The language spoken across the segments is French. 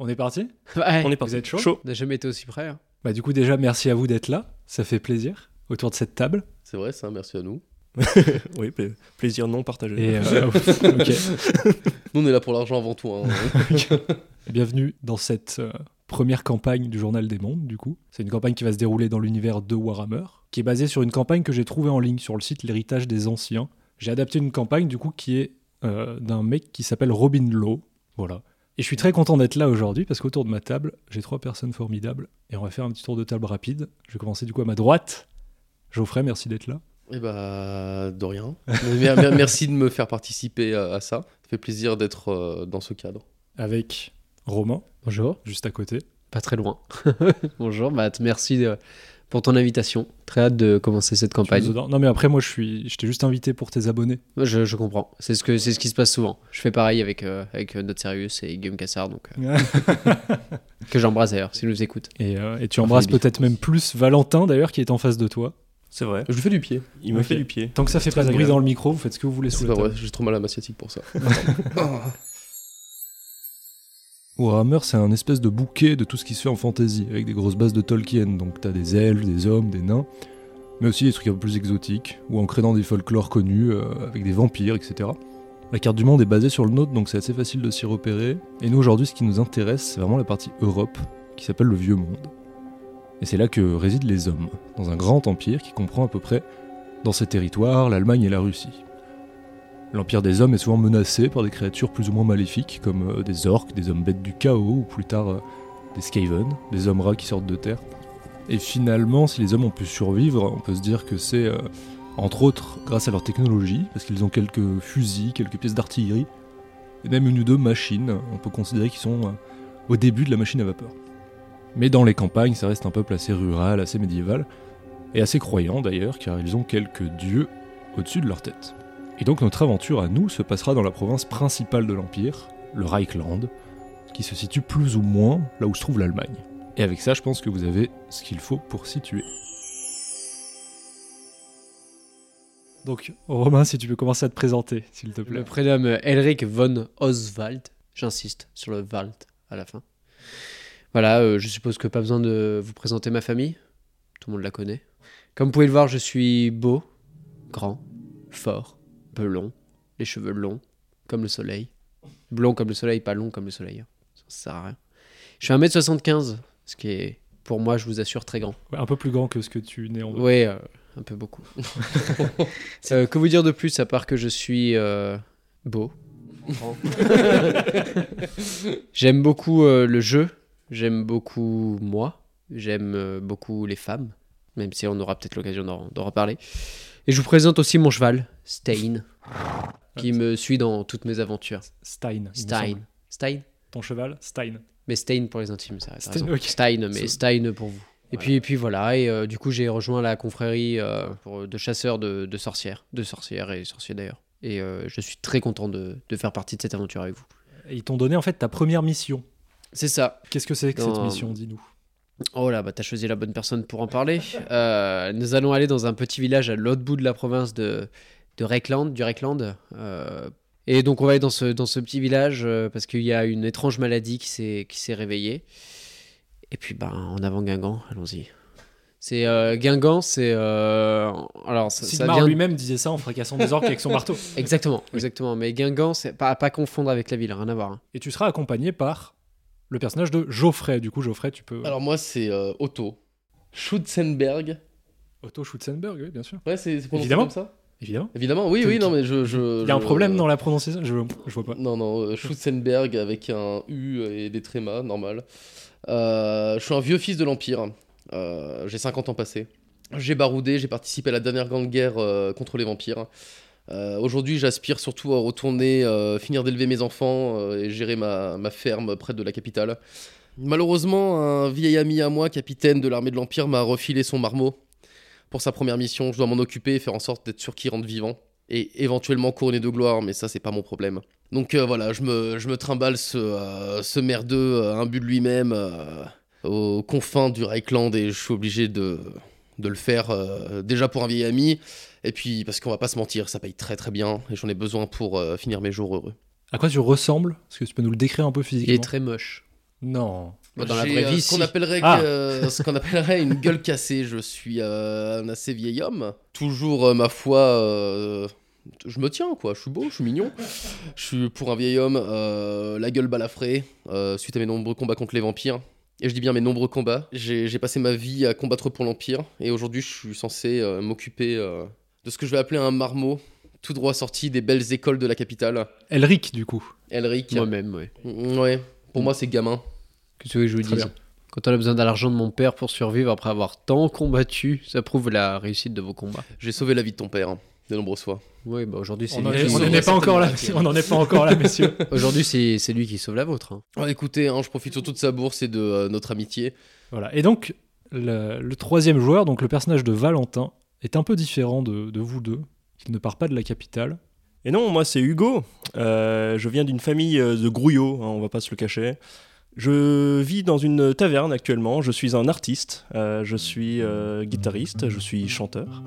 On est parti Ouais. On est parti. Vous êtes chaud On n'a jamais été aussi près. hein. Bah du coup déjà merci à vous d'être là, ça fait plaisir autour de cette table. C'est vrai, ça, merci à nous. Oui, pla- plaisir non partagé. Et euh, ok. Nous, on est là pour l'argent avant tout. hein. bienvenue dans cette euh, première campagne du Journal des Mondes du coup. C'est une campagne qui va se dérouler dans l'univers de Warhammer, qui est basée sur une campagne que j'ai trouvée en ligne sur le site L'héritage des anciens. J'ai adapté une campagne du coup qui est euh, d'un mec qui s'appelle Robin Lowe, voilà. Et je suis très content d'être là aujourd'hui parce qu'autour de ma table, j'ai trois personnes formidables et on va faire un petit tour de table rapide. Je vais commencer du coup à ma droite. Geoffrey, merci d'être là. Eh bah, de rien. Merci de me faire participer à, ça. Ça fait plaisir d'être euh, dans ce cadre. Avec Romain, Bonjour. juste à côté. Pas très loin. Bonjour, Matt. Merci euh, pour ton invitation. Très hâte de commencer cette campagne. Non mais après moi je suis, je t'ai juste invité pour tes abonnés. Je, je comprends. C'est ce, que, c'est ce qui se passe souvent. Je fais pareil avec, euh, avec euh, notre Serious et Guillaume Cassard, donc, euh, que j'embrasse d'ailleurs, s'il nous écoute. Et, euh, et tu embrasses peut-être même plus Valentin d'ailleurs qui est en face de toi. C'est vrai. Je lui fais du pied. Il me fait du pied. Tant que ça fait pas de bruit dans le micro, vous faites ce que vous voulez sous C'est la pas table. vrai, j'ai trop mal à ma sciatique pour ça. Warhammer, c'est un espèce de bouquet de tout ce qui se fait en fantasy, avec des grosses bases de Tolkien. Donc t'as des elfes, des hommes, des nains, mais aussi des trucs un peu plus exotiques, ou ancrés dans des folklores connus, euh, avec des vampires, etc. La carte du monde est basée sur le nôtre, donc c'est assez facile de s'y repérer. Et nous aujourd'hui, ce qui nous intéresse, c'est vraiment la partie Europe, qui s'appelle le Vieux Monde. Et c'est là que résident les hommes, dans un grand empire qui comprend à peu près, dans ces territoires, l'Allemagne et la Russie. L'Empire des Hommes est souvent menacé par des créatures plus ou moins maléfiques, comme euh, des orques, des hommes bêtes du chaos, ou plus tard euh, des Skaven, des hommes rats qui sortent de terre. Et finalement, si les hommes ont pu survivre, on peut se dire que c'est, euh, entre autres, grâce à leur technologie, parce qu'ils ont quelques fusils, quelques pièces d'artillerie, et même une ou deux machines, on peut considérer qu'ils sont au début de la machine à vapeur. Mais dans les campagnes, ça reste un peuple assez rural, assez médiéval, et assez croyant d'ailleurs, car ils ont quelques dieux au-dessus de leur tête. Et donc notre aventure à nous se passera dans la province principale de l'Empire, le Reichland, qui se situe plus ou moins là où se trouve l'Allemagne. Et avec ça, je pense que vous avez ce qu'il faut pour situer. Donc, Romain, si tu peux commencer à te présenter, s'il te plaît. Le prénom Elric von Oswald. J'insiste sur le Wald à la fin. Voilà, euh, je suppose que pas besoin de vous présenter ma famille. Tout le monde la connaît. Comme vous pouvez le voir, je suis beau, grand, fort, blond, les cheveux longs, comme le soleil. Blond comme le soleil, pas long comme le soleil. hein. Ça, sert à rien. Je suis 1m75, ce qui est, pour moi, je vous assure, très grand. Ouais, un peu plus grand que ce que tu n'es en Oui, euh, un peu beaucoup. Euh, que vous dire de plus à part que je suis euh, beau? J'aime beaucoup le jeu, j'aime beaucoup moi, j'aime beaucoup les femmes, même si on aura peut-être l'occasion d'en reparler. Et je vous présente aussi mon cheval, Stein, qui me suit dans toutes mes aventures. Stein. Stein. Stein Ton cheval, Stein. Mais Stein pour les intimes, ça Stein, Stein, mais Stein pour vous. Et puis, et puis voilà, et euh, du coup j'ai rejoint la confrérie euh, pour- de chasseurs de, de sorcières, de sorcières et sorciers d'ailleurs. Et euh, je suis très content de, de faire partie de cette aventure avec vous. Et ils t'ont donné en fait ta première mission. C'est ça. Qu'est-ce que c'est que cette mission, dis-nous? Oh là, bah t'as choisi la bonne personne pour en parler. Euh, nous allons aller dans un petit village à l'autre bout de la province de, de Reckland, du Reckland. euh, et donc on va aller dans ce, dans ce petit village euh, parce qu'il y a une étrange maladie qui s'est réveillée. Et puis ben en avant Guingamp, allons-y. C'est Guingamp, c'est alors ça, ça Sigmar vient lui-même disait ça en fracassant des orques avec son marteau. exactement, exactement. Mais Guingamp, c'est pas à pas confondre avec la ville, rien à voir. hein. Et tu seras accompagné par le personnage de Geoffrey. Du coup, Geoffrey, tu peux. Alors, moi, c'est euh, Otto. Schutzenberg. Otto Schutzenberg, oui, bien sûr. Ouais, c'est Évidemment. comme ça Évidemment. Évidemment, oui, oui, non, mais je. je Il y a un je- problème dans la prononciation je, je vois pas. Non, non, euh, Schutzenberg avec un U et des trémas, normal. Euh, je suis un vieux fils de l'Empire. Euh, j'ai 50 ans passés. J'ai baroudé, j'ai participé à la dernière grande guerre contre les vampires. Euh, Aujourd'hui, j'aspire surtout à retourner, euh, finir d'élever mes enfants euh, et gérer ma, ferme près de la capitale. Malheureusement, un vieil ami à moi, capitaine de l'armée de l'Empire, m'a refilé son marmot. Pour sa première mission, je dois m'en occuper et faire en sorte d'être sûr qu'il rentre vivant. Et éventuellement couronné de gloire, mais ça, c'est pas mon problème. Donc voilà, je me, je me trimballe ce, merdeux imbu de lui-même aux confins du Reichland et je suis obligé de, de le faire euh, déjà pour un vieil ami et puis parce qu'on va pas se mentir, ça paye très très bien et j'en ai besoin pour euh, finir mes jours heureux. À quoi tu ressembles? Est-ce que tu peux nous le décrire un peu Il physiquement est très moche. Non. Bah, dans la vraie euh, vie, ce qu'on si. appellerait, Ah. ce qu'on appellerait une gueule cassée. Je suis un assez vieil homme. Toujours, ma foi, je me tiens, quoi. Je suis beau, je suis mignon. Je suis pour un vieil homme, euh, la gueule balafrée, euh, suite à mes nombreux combats contre les vampires. Et je dis bien mes nombreux combats. J'ai passé ma vie à combattre pour l'Empire. Et aujourd'hui, je suis censé euh, m'occuper euh, de ce que je vais appeler un marmot, tout droit sorti des belles écoles de la capitale. Elric, du coup. Elric. Moi-même, ouais. Mm, Ouais, pour moi, c'est gamin. Que tu veux que je vous dise bien. Quand on a besoin de l'argent de mon père pour survivre après avoir tant combattu, ça prouve la réussite de vos combats. J'ai sauvé la vie de ton père, de nombreuses fois. Oui, bah aujourd'hui c'est On n'en lui, est, pas encore là. On n'en est pas encore là, messieurs. Aujourd'hui, c'est c'est lui qui sauve la vôtre. hein. Ah, écoutez, hein, je profite surtout de sa bourse et de euh, notre amitié. Voilà. Et donc, le, le troisième joueur, donc le personnage de Valentin, est un peu différent de, de vous deux. Il ne part pas de la capitale. Et non, moi c'est Hugo. Euh, je viens d'une famille euh, de grouillots, hein, on va pas se le cacher. Je vis dans une taverne actuellement. Je suis un artiste. Euh, je suis euh, guitariste. Je suis chanteur.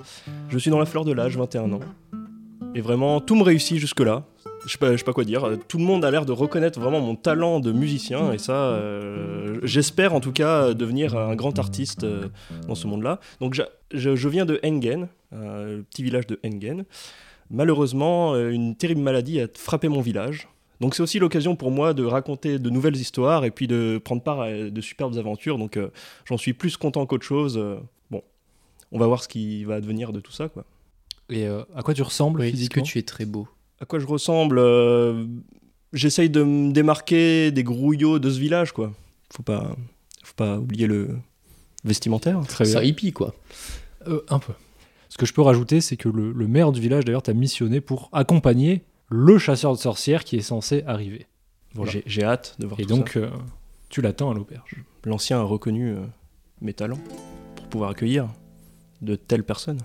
Je suis dans la fleur de l'âge, 21 ans. Et vraiment, tout me réussit jusque-là. Je sais pas, sais pas quoi dire. Tout le monde a l'air de reconnaître vraiment mon talent de musicien. Et ça, euh, j'espère en tout cas devenir un grand artiste dans ce monde-là. Donc je, viens de Engen, le petit village de Engen. Malheureusement, une terrible maladie a frappé mon village. Donc c'est aussi l'occasion pour moi de raconter de nouvelles histoires et puis de prendre part à de superbes aventures. Donc euh, j'en suis plus content qu'autre chose. Euh, bon, on va voir ce qui va advenir de tout ça. Quoi. Et euh, à quoi tu ressembles Oui, est-ce que physiquement tu es très beau? À quoi je ressemble euh, J'essaye de me démarquer des grouillots de ce village. quoi. Faut pas, faut pas oublier le vestimentaire. Très C'est bien. un hippie, quoi. Euh, un peu. Ce que je peux rajouter, c'est que le, le maire du village, d'ailleurs, t'a missionné pour accompagner le chasseur de sorcières qui est censé arriver. Voilà. J'ai- J'ai hâte de voir Et tout donc, euh, tu l'attends à l'auberge. L'ancien a reconnu euh, mes talents pour pouvoir accueillir de telles personnes.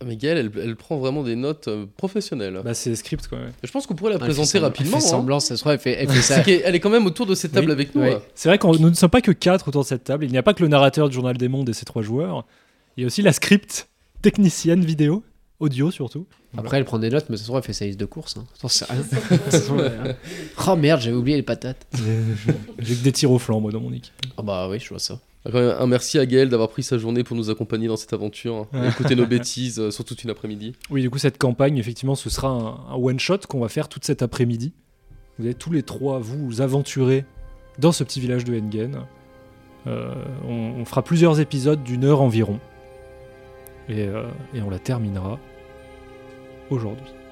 Ah, Mais Gaëlle, elle, elle prend vraiment des notes euh, professionnelles. Bah, c'est script, quoi. ouais. Je pense qu'on pourrait la Elle présenter semblant- rapidement. Elle fait hein. semblant, ça se trouve, elle fait, elle fait ça. C'est qu'elle- elle est quand même autour de cette table Oui, avec nous. oui. hein. C'est vrai que nous ne sommes pas que quatre autour de cette table. Il n'y a pas que le narrateur du Journal des Mondes et ses trois joueurs. Il y a aussi la script technicienne vidéo, audio surtout. Après, elle prend des notes, mais ça se trouve, elle fait sa liste de courses. Hein. Rien. Elle- oh merde, j'avais oublié les patates. J'ai que des tirs au flanc, moi, dans mon équipe. Ah bah oui, je vois ça. Ah, Un merci à Gaëlle d'avoir pris sa journée pour nous accompagner dans cette aventure. hein, et écouter nos bêtises euh, sur toute une après-midi. Oui, du coup, cette campagne, effectivement, ce sera un, un one-shot qu'on va faire toute cet après-midi. Vous allez tous les trois vous aventurer dans ce petit village de Engen. Euh, on, on fera plusieurs épisodes d'une heure environ. Et, euh, et on la terminera aujourd'hui.